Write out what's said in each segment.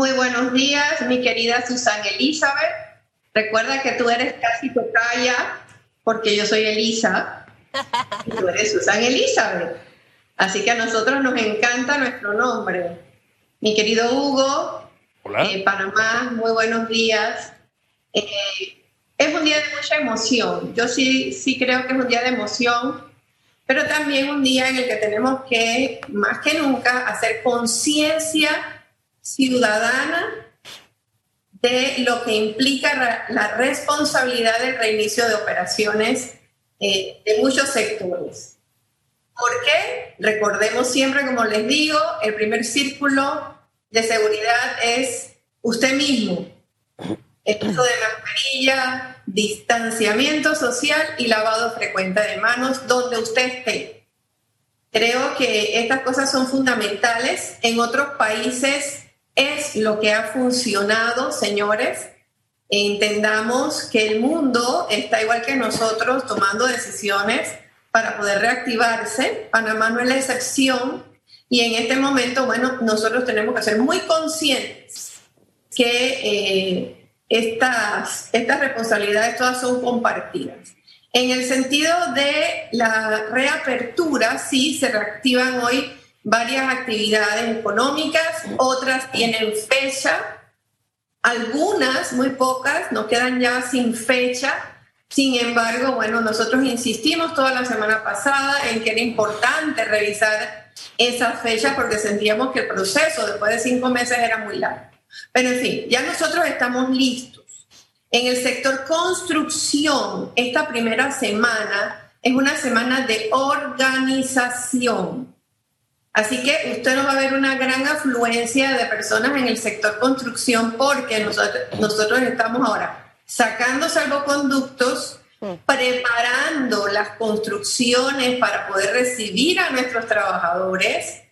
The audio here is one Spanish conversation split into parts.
Muy buenos días, mi querida Susan Elizabeth. Recuerda que tú eres casi tocaya, porque yo soy Elisa, y tú eres Susan Elizabeth. Así que a nosotros nos encanta nuestro nombre. Mi querido Hugo, Hola. eh, Panamá, muy buenos días. Eh, es un día de mucha emoción. Yo sí, sí creo que es un día de emoción, pero también un día en el que tenemos que, más que nunca, hacer conciencia ciudadana de lo que implica la responsabilidad del reinicio de operaciones eh, de muchos sectores. ¿Por qué? Recordemos siempre, como les digo, el primer círculo de seguridad es usted mismo. El uso de mascarilla, distanciamiento social y lavado frecuente de manos donde usted esté. Creo que estas cosas son fundamentales. En otros países es lo que ha funcionado, señores. Entendamos que el mundo está igual que nosotros tomando decisiones para poder reactivarse. Panamá no es la excepción. Y en este momento, bueno, nosotros tenemos que ser muy conscientes que eh, estas, estas responsabilidades todas son compartidas. En el sentido de la reapertura, sí, se reactivan hoy varias actividades económicas, otras tienen fecha, algunas, muy pocas, nos quedan ya sin fecha. Sin embargo, bueno, nosotros insistimos toda la semana pasada en que era importante revisar esas fechas porque sentíamos que el proceso después de cinco meses era muy largo. Pero en fin, ya nosotros estamos listos. En el sector construcción, esta primera semana es una semana de organización. Así que usted no va a ver una gran afluencia de personas en el sector construcción porque nosotros, nosotros estamos ahora sacando salvoconductos, preparando las construcciones para poder recibir a nuestros trabajadores.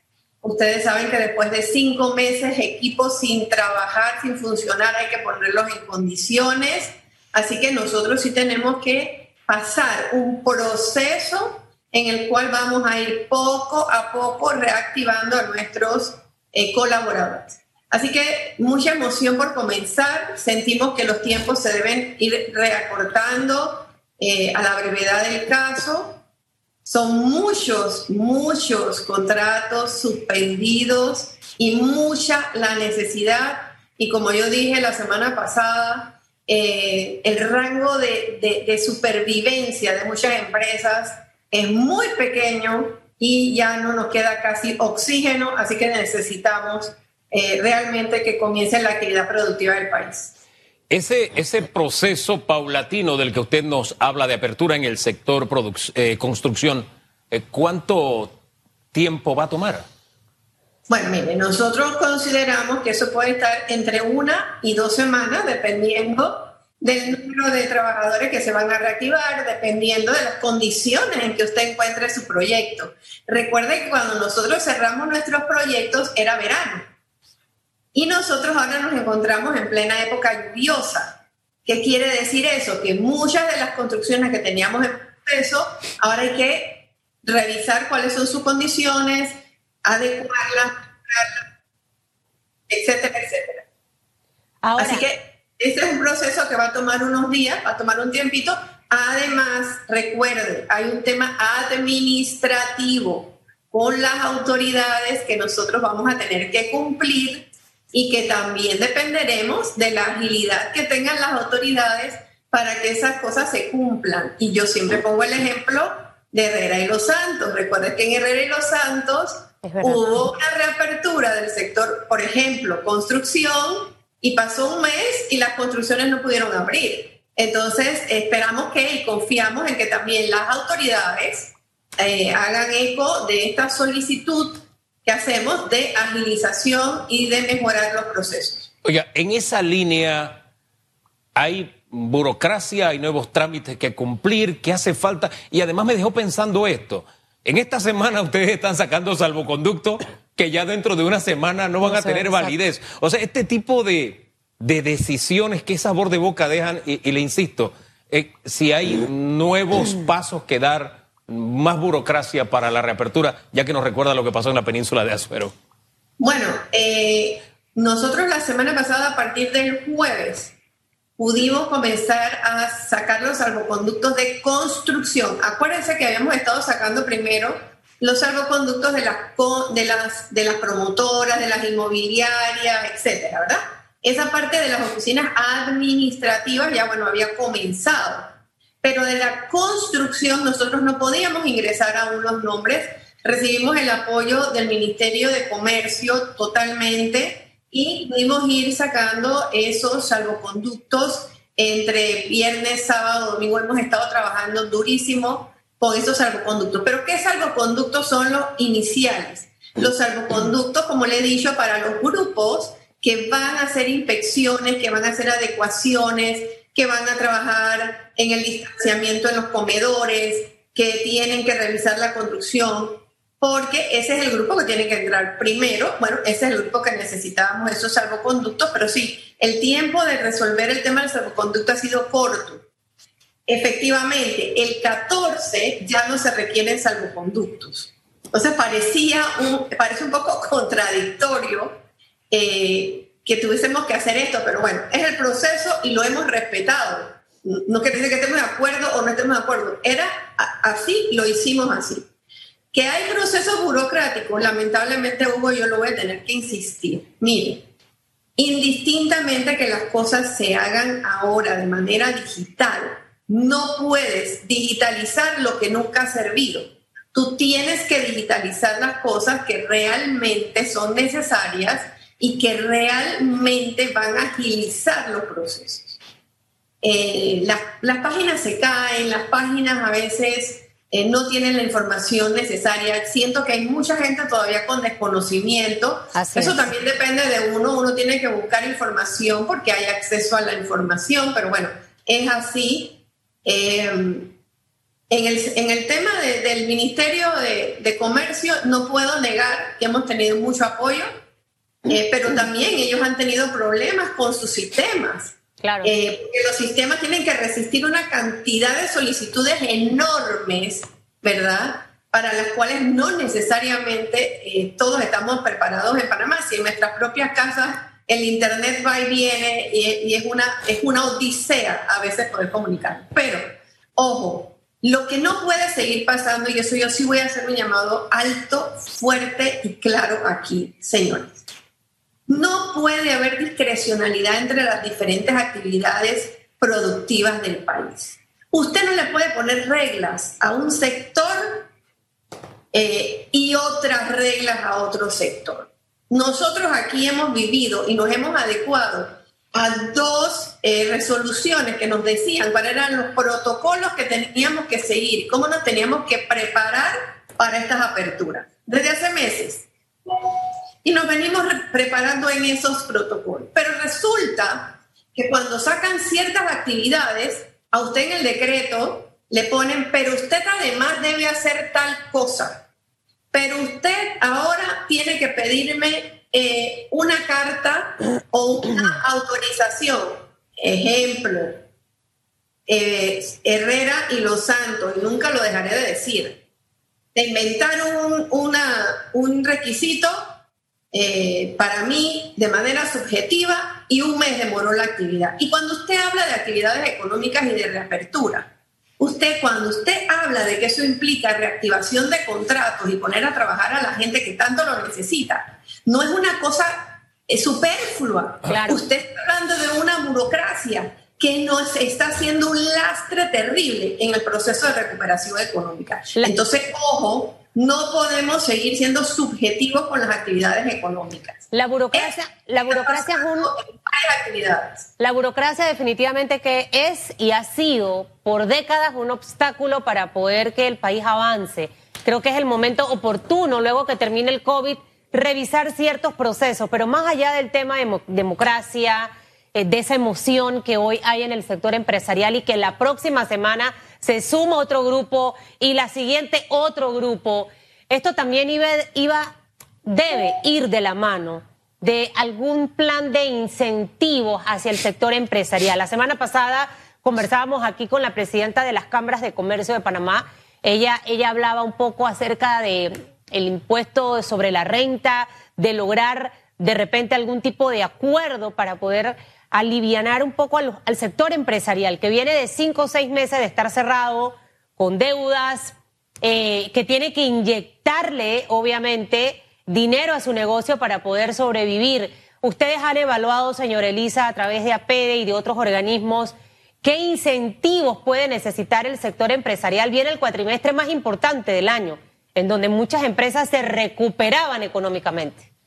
Ustedes saben que después de cinco meses, equipos sin trabajar, sin funcionar, hay que ponerlos en condiciones. Así que nosotros sí tenemos que pasar un proceso en el cual vamos a ir poco a poco reactivando a nuestros eh, colaboradores. Así que mucha emoción por comenzar. Sentimos que los tiempos se deben ir reacortando eh, a la brevedad del caso. Son muchos, muchos contratos suspendidos y mucha la necesidad. Y como yo dije la semana pasada, eh, el rango de, de, de supervivencia de muchas empresas es muy pequeño y ya no nos queda casi oxígeno, así que necesitamos eh, realmente que comience la actividad productiva del país. Ese, ese proceso paulatino del que usted nos habla de apertura en el sector eh, construcción, eh, ¿cuánto tiempo va a tomar? Bueno, mire, nosotros consideramos que eso puede estar entre una y dos semanas, dependiendo del número de trabajadores que se van a reactivar, dependiendo de las condiciones en que usted encuentre su proyecto. Recuerde que cuando nosotros cerramos nuestros proyectos era verano y nosotros ahora nos encontramos en plena época lluviosa. ¿Qué quiere decir eso? Que muchas de las construcciones que teníamos en proceso, ahora hay que revisar cuáles son sus condiciones, adecuarlas, etcétera, etcétera. Ahora, Así que este es un proceso que va a tomar unos días, va a tomar un tiempito. Además, recuerde, hay un tema administrativo con las autoridades que nosotros vamos a tener que cumplir y que también dependeremos de la agilidad que tengan las autoridades para que esas cosas se cumplan. Y yo siempre pongo el ejemplo de Herrera y Los Santos. Recuerden que en Herrera y Los Santos hubo una reapertura del sector, por ejemplo, construcción, y pasó un mes y las construcciones no pudieron abrir. Entonces, esperamos que y confiamos en que también las autoridades eh, hagan eco de esta solicitud que hacemos de agilización y de mejorar los procesos. Oiga, en esa línea hay burocracia, hay nuevos trámites que cumplir, que hace falta. Y además me dejó pensando esto. En esta semana ustedes están sacando salvoconducto que ya dentro de una semana no van a tener validez. O sea, este tipo de, de decisiones, ¿qué sabor de boca dejan? Y, y le insisto, eh, si hay nuevos pasos que dar, más burocracia para la reapertura, ya que nos recuerda lo que pasó en la península de Azuero. Bueno, eh, nosotros la semana pasada, a partir del jueves, pudimos comenzar a sacar los salvoconductos de construcción. Acuérdense que habíamos estado sacando primero los salvoconductos de las, de las, de las promotoras, de las inmobiliarias, etcétera, ¿verdad? Esa parte de las oficinas administrativas ya, bueno, había comenzado. Pero de la construcción nosotros no podíamos ingresar aún los nombres. Recibimos el apoyo del Ministerio de Comercio totalmente y pudimos ir sacando esos salvoconductos entre viernes, sábado, domingo. Hemos estado trabajando durísimo con esos salvoconductos. Pero ¿qué salvoconductos son los iniciales? Los salvoconductos, como le he dicho, para los grupos que van a hacer inspecciones, que van a hacer adecuaciones, que van a trabajar en el distanciamiento en los comedores, que tienen que revisar la construcción, porque ese es el grupo que tiene que entrar primero. Bueno, ese es el grupo que necesitábamos esos salvoconductos, pero sí, el tiempo de resolver el tema del salvoconducto ha sido corto. Efectivamente, el 14 ya no se requieren salvoconductos. Entonces parecía un, parece un poco contradictorio eh, que tuviésemos que hacer esto, pero bueno, es el proceso y lo hemos respetado. No quiere decir que estemos de acuerdo o no estemos de acuerdo. Era así, lo hicimos así. Que hay procesos burocráticos, lamentablemente, Hugo, yo lo voy a tener que insistir. Mire, indistintamente que las cosas se hagan ahora de manera digital, no puedes digitalizar lo que nunca ha servido. Tú tienes que digitalizar las cosas que realmente son necesarias y que realmente van a agilizar los procesos. Eh, las, páginas se caen, las páginas a veces eh, no tienen la información necesaria. Siento que hay mucha gente todavía con desconocimiento. Eso también depende de uno. Uno tiene que buscar información porque hay acceso a la información, pero bueno, es así. Eh, en, el, en, el, tema del Ministerio de, de Comercio, no puedo negar que hemos tenido mucho apoyo eh, pero también ellos han tenido problemas con sus sistemas. Claro. Eh, porque los sistemas tienen que resistir una cantidad de solicitudes enormes, ¿verdad? Para las cuales no necesariamente eh, todos estamos preparados en Panamá. Si en nuestras propias casas el Internet va y viene y, es, una, es una odisea a veces poder comunicar. Pero, ojo, lo que no puede seguir pasando, y eso yo sí voy a hacer un llamado alto, fuerte y claro aquí, señores no puede haber discrecionalidad entre las diferentes actividades productivas del país. Usted no le puede poner reglas a un sector eh, y otras reglas a otro sector. Nosotros aquí hemos vivido y nos hemos adecuado a dos eh, resoluciones que nos decían cuáles eran los protocolos que teníamos que seguir, cómo nos teníamos que preparar para estas aperturas. Desde hace meses y nos venimos preparando en esos protocolos. Pero resulta que cuando sacan ciertas actividades, a usted en el decreto le ponen, pero usted además debe hacer tal cosa. Pero usted ahora tiene que pedirme eh, una carta o una autorización. Ejemplo, eh, Herrera y Los Santos, y nunca lo dejaré de decir, de inventar un, una, un requisito eh, para mí de manera subjetiva y un mes demoró la actividad. Y cuando usted habla de actividades económicas y de reapertura, usted cuando usted habla de que eso implica reactivación de contratos y poner a trabajar a la gente que tanto lo necesita, no es una cosa superflua. Usted está hablando de una burocracia que nos está haciendo un lastre terrible en el proceso de recuperación económica. Entonces, ojo, no podemos seguir siendo subjetivos con las actividades económicas. La burocracia, la burocracia es un, actividades. La burocracia definitivamente que es y ha sido por décadas un obstáculo para poder que el país avance. Creo que es el momento oportuno, luego que termine el COVID, revisar ciertos procesos, pero más allá del tema de democracia, eh, de esa emoción que hoy hay en el sector empresarial y que la próxima semana se suma otro grupo y la siguiente otro grupo. Esto también iba, iba, debe ir de la mano de algún plan de incentivos hacia el sector empresarial. La semana pasada conversábamos aquí con la presidenta de las cámaras de comercio de Panamá. Ella, ella hablaba un poco acerca de el impuesto sobre la renta, de lograr de repente algún tipo de acuerdo para poder alivianar un poco al, sector empresarial que viene de cinco o seis meses de estar cerrado, con deudas, eh, que tiene que inyectarle, obviamente, dinero a su negocio para poder sobrevivir. Ustedes han evaluado, señor Elisa, a través de APEDE y de otros organismos, qué incentivos puede necesitar el sector empresarial. Viene el cuatrimestre más importante del año, en donde muchas empresas se recuperaban económicamente.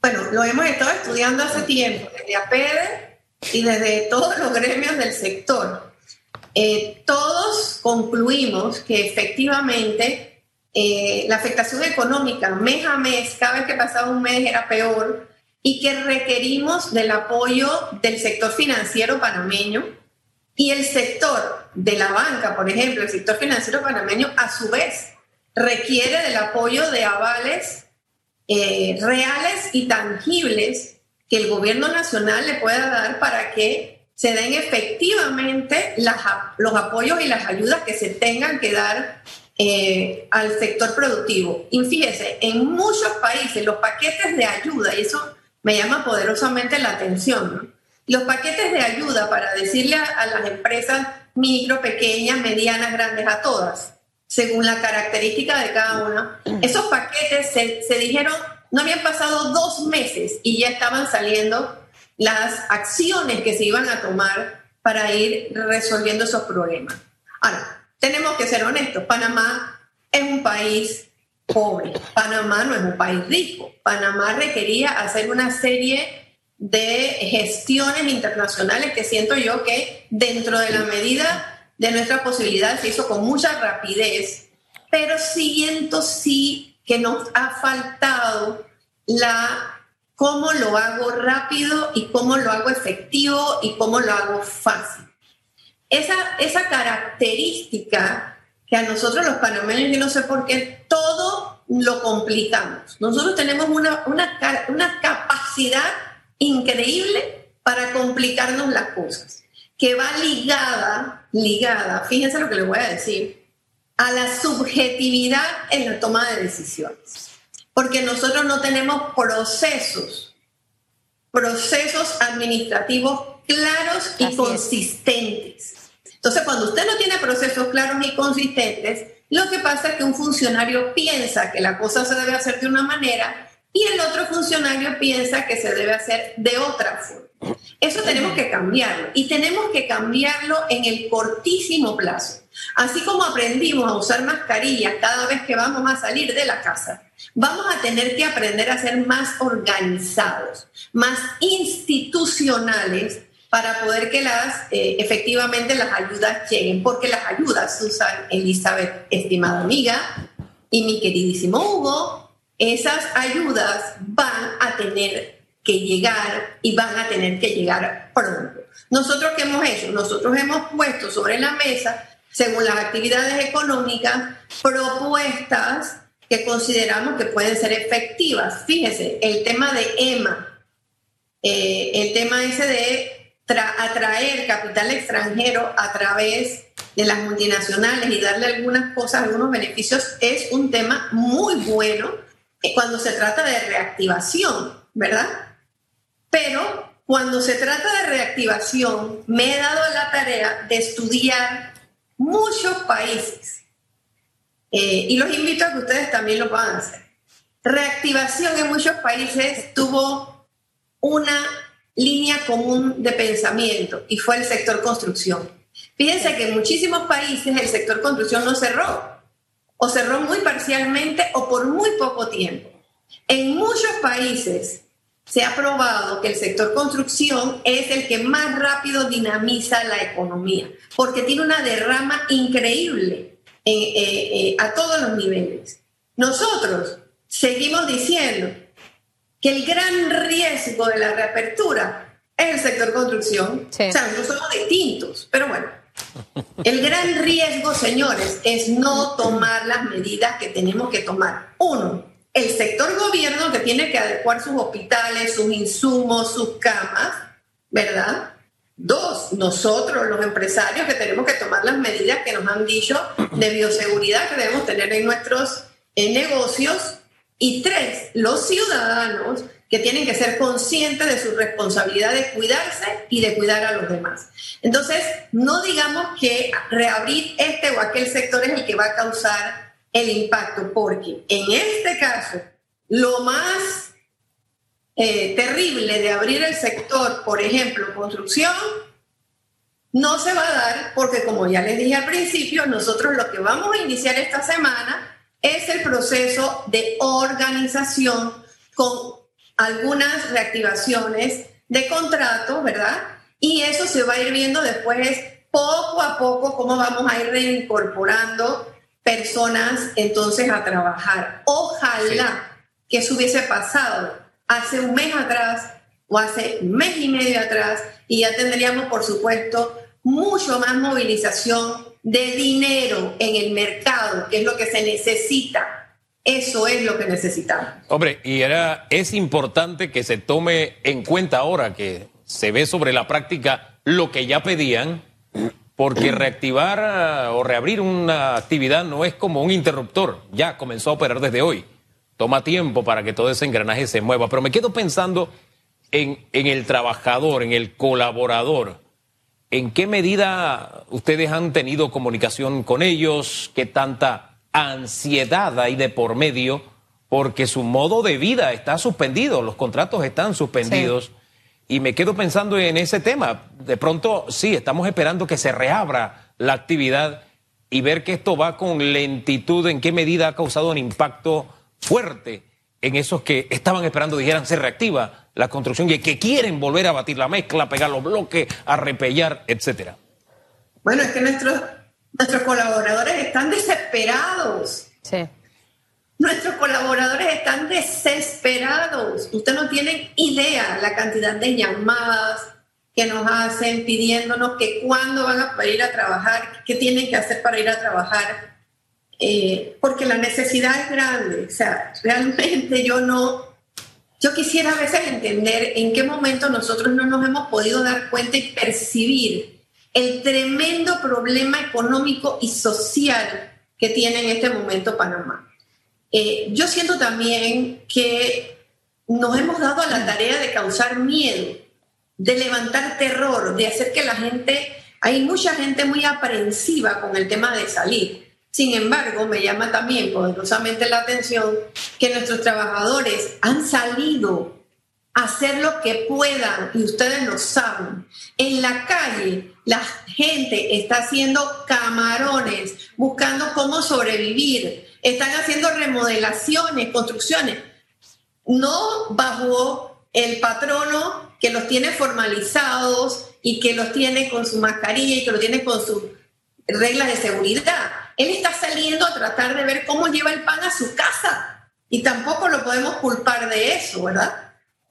Bueno, lo hemos estado estudiando hace tiempo, desde APEDE y desde todos los gremios del sector. Eh, todos concluimos que efectivamente eh, la afectación económica mes a mes, cada vez que pasaba un mes era peor y que requerimos del apoyo del sector financiero panameño y el sector de la banca, por ejemplo, el sector financiero panameño a su vez requiere del apoyo de avales eh, reales y tangibles que el gobierno nacional le pueda dar para que se den efectivamente los apoyos y las ayudas que se tengan que dar eh, al sector productivo. Y fíjese, en muchos países los paquetes de ayuda, y eso me llama poderosamente la atención, los paquetes de ayuda para decirle a, las empresas micro, pequeñas, medianas, grandes, a todas, según la característica de cada una, esos paquetes se, se dijeron, no habían pasado dos meses y ya estaban saliendo las acciones que se iban a tomar para ir resolviendo esos problemas. Ahora, tenemos que ser honestos, Panamá es un país pobre, Panamá no es un país rico, Panamá requería hacer una serie de gestiones internacionales que siento yo que dentro de la medida de nuestras posibilidades se hizo con mucha rapidez, pero siento sí que nos ha faltado la cómo lo hago rápido y cómo lo hago efectivo y cómo lo hago fácil. Esa, esa característica que a nosotros los panameños, yo no sé por qué, todo lo complicamos. Nosotros tenemos una, una, una capacidad increíble para complicarnos las cosas, que va ligada, ligada, fíjense lo que les voy a decir, a la subjetividad en la toma de decisiones porque nosotros no tenemos procesos, procesos administrativos claros y consistentes. Entonces, cuando usted no tiene procesos claros y consistentes, lo que pasa es que un funcionario piensa que la cosa se debe hacer de una manera y el otro funcionario piensa que se debe hacer de otra forma. Eso tenemos que cambiarlo y tenemos que cambiarlo en el cortísimo plazo. Así como aprendimos a usar mascarillas cada vez que vamos a salir de la casa, vamos a tener que aprender a ser más organizados, más institucionales para poder que las, eh, efectivamente las ayudas lleguen, porque las ayudas, Susan, Elizabeth, estimada amiga, y mi queridísimo Hugo, esas ayudas van a tener que llegar y van a tener que llegar pronto. Nosotros qué hemos hecho? Nosotros hemos puesto sobre la mesa, según las actividades económicas, propuestas que consideramos que pueden ser efectivas. Fíjese, el tema de EMA, eh, el tema ese de atraer capital extranjero a través de las multinacionales y darle algunas cosas, algunos beneficios, es un tema muy bueno cuando se trata de reactivación, ¿verdad? Pero cuando se trata de reactivación, me he dado la tarea de estudiar muchos países eh, y los invito a que ustedes también lo puedan hacer. Reactivación en muchos países tuvo una línea común de pensamiento y fue el sector construcción. Fíjense que en muchísimos países el sector construcción no cerró, o cerró muy parcialmente o por muy poco tiempo. En muchos países se ha probado que el sector construcción es el que más rápido dinamiza la economía, porque tiene una derrama increíble eh, eh, a todos los niveles. Nosotros seguimos diciendo que el gran riesgo de la reapertura es el sector construcción. O sea, nosotros somos distintos, pero bueno. El gran riesgo, señores, es no tomar las medidas que tenemos que tomar. Uno, el sector gobierno que tiene que adecuar sus hospitales, sus insumos, sus camas, ¿verdad? Dos, nosotros los empresarios que tenemos que tomar las medidas que nos han dicho de bioseguridad que debemos tener en nuestros negocios. Y tres, los ciudadanos que tienen que ser conscientes de su responsabilidad de cuidarse y de cuidar a los demás. Entonces, no digamos que reabrir este o aquel sector es el que va a causar el impacto, porque en este caso, lo más eh, terrible de abrir el sector, por ejemplo, construcción, no se va a dar porque, como ya les dije al principio, nosotros lo que vamos a iniciar esta semana es el proceso de organización con algunas reactivaciones de contratos, ¿verdad? Y eso se va a ir viendo después poco a poco cómo vamos a ir reincorporando personas entonces a trabajar. Ojalá que eso hubiese pasado hace un mes atrás o hace un mes y medio atrás y ya tendríamos, por supuesto, mucho más movilización de dinero en el mercado, que es lo que se necesita eso es lo que necesitamos. Hombre, y era, es importante que se tome en cuenta ahora que se ve sobre la práctica lo que ya pedían, porque reactivar ah, o reabrir una actividad no es como un interruptor, ya comenzó a operar desde hoy. Toma tiempo para que todo ese engranaje se mueva, pero me quedo pensando en, en el trabajador, en el colaborador. ¿En qué medida ustedes han tenido comunicación con ellos? ¿Qué tanta ansiedad ahí de por medio porque su modo de vida está suspendido, los contratos están suspendidos. Y me quedo pensando en ese tema. De pronto, sí, estamos esperando que se reabra la actividad y ver que esto va con lentitud, en qué medida ha causado un impacto fuerte en esos que estaban esperando, dijeran, se reactiva la construcción y que quieren volver a batir la mezcla, pegar los bloques, a repellar, etcétera. Bueno, es que nuestros Nuestros colaboradores están desesperados. Sí. Nuestros colaboradores están desesperados. Usted no tiene idea la cantidad de llamadas que nos hacen pidiéndonos que cuándo van a ir a trabajar, qué tienen que hacer para ir a trabajar, eh, porque la necesidad es grande. O sea, realmente yo no, yo quisiera a veces entender en qué momento nosotros no nos hemos podido dar cuenta y percibir el tremendo problema económico y social que tiene en este momento Panamá. Eh, yo siento también que nos hemos dado a la tarea de causar miedo, de levantar terror, de hacer que la gente, hay mucha gente muy aprensiva con el tema de salir. Sin embargo, me llama también poderosamente la atención que nuestros trabajadores han salido hacer lo que puedan, y ustedes lo saben. En la calle, la gente está haciendo camarones, buscando cómo sobrevivir, están haciendo remodelaciones, construcciones, no bajo el patrono que los tiene formalizados y que los tiene con su mascarilla y que los tiene con sus reglas de seguridad. Él está saliendo a tratar de ver cómo lleva el pan a su casa y tampoco lo podemos culpar de eso, ¿verdad?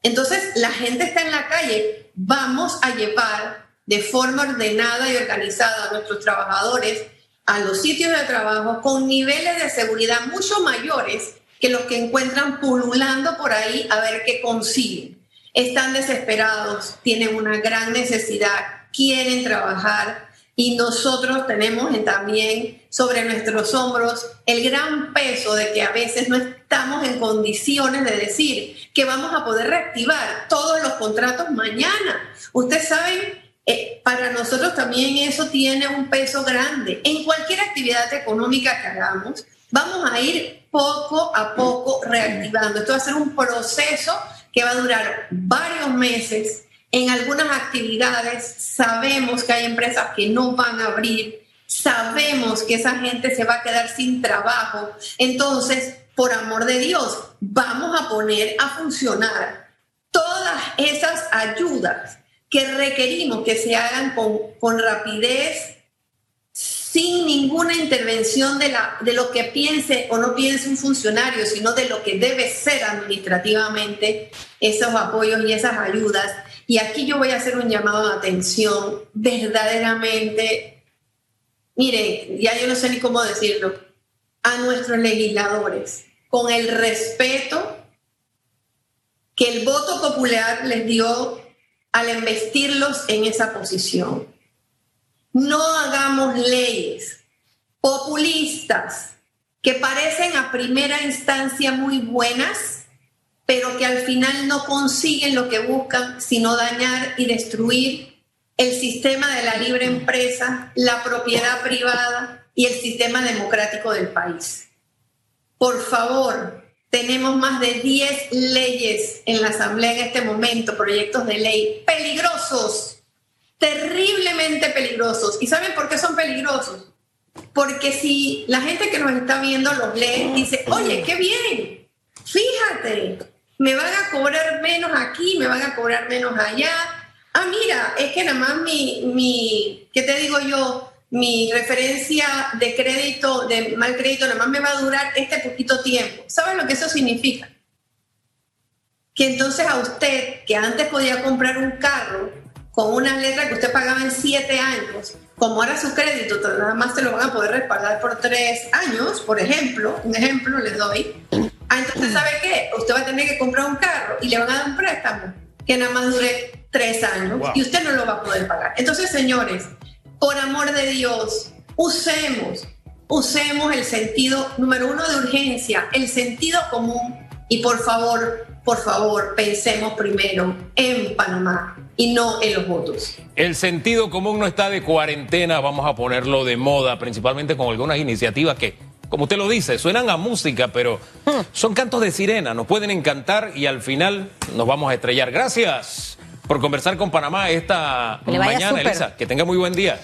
Entonces, la gente está en la calle, vamos a llevar de forma ordenada y organizada a nuestros trabajadores a los sitios de trabajo con niveles de seguridad mucho mayores que los que encuentran pululando por ahí a ver qué consiguen. Están desesperados, tienen una gran necesidad, quieren trabajar, y nosotros tenemos también sobre nuestros hombros el gran peso de que a veces no estamos en condiciones de decir que vamos a poder reactivar todos los contratos mañana. Ustedes saben, eh, para nosotros también eso tiene un peso grande. En cualquier actividad económica que hagamos, vamos a ir poco a poco reactivando. Esto va a ser un proceso que va a durar varios meses en algunas actividades sabemos que hay empresas que no van a abrir, sabemos que esa gente se va a quedar sin trabajo. Entonces, por amor de Dios, vamos a poner a funcionar todas esas ayudas que requerimos que se hagan con, con rapidez, sin ninguna intervención de, la, de lo que piense o no piense un funcionario, sino de lo que debe ser administrativamente esos apoyos y esas ayudas y aquí yo voy a hacer un llamado de atención verdaderamente, mire, ya yo no sé ni cómo decirlo, a nuestros legisladores, con el respeto que el voto popular les dio al investirlos en esa posición. No hagamos leyes populistas que parecen a primera instancia muy buenas, pero que al final no consiguen lo que buscan, sino dañar y destruir el sistema de la libre empresa, la propiedad privada y el sistema democrático del país. Por favor, tenemos más de 10 leyes en la Asamblea en este momento, proyectos de ley peligrosos, terriblemente peligrosos. ¿Y saben por qué son peligrosos? Porque si la gente que nos está viendo los lee, dice, oye, qué bien, fíjate, me van a cobrar menos aquí, me van a cobrar menos allá. Ah, mira, es que nada más mi, mi ¿qué te digo yo? Mi referencia de crédito, de mal crédito, nada más me va a durar este poquito tiempo. ¿Sabes lo que eso significa? Que entonces a usted, que antes podía comprar un carro con una letra que usted pagaba en siete años, como ahora su crédito, nada más se lo van a poder respaldar por tres años, por ejemplo, un ejemplo les doy. Ah, entonces, ¿sabe qué? Usted va a tener que comprar un carro y le van a dar un préstamo que nada más dure tres años y usted no lo va a poder pagar. Entonces, señores, por amor de Dios, usemos, usemos el sentido número uno de urgencia, el sentido común y por favor, por favor, pensemos primero en Panamá y no en los votos. El sentido común no está de cuarentena, vamos a ponerlo de moda, principalmente con algunas iniciativas que, como usted lo dice, suenan a música, pero son cantos de sirena, nos pueden encantar y al final nos vamos a estrellar. Gracias por conversar con Panamá esta mañana, Elisa. Que tenga muy buen día.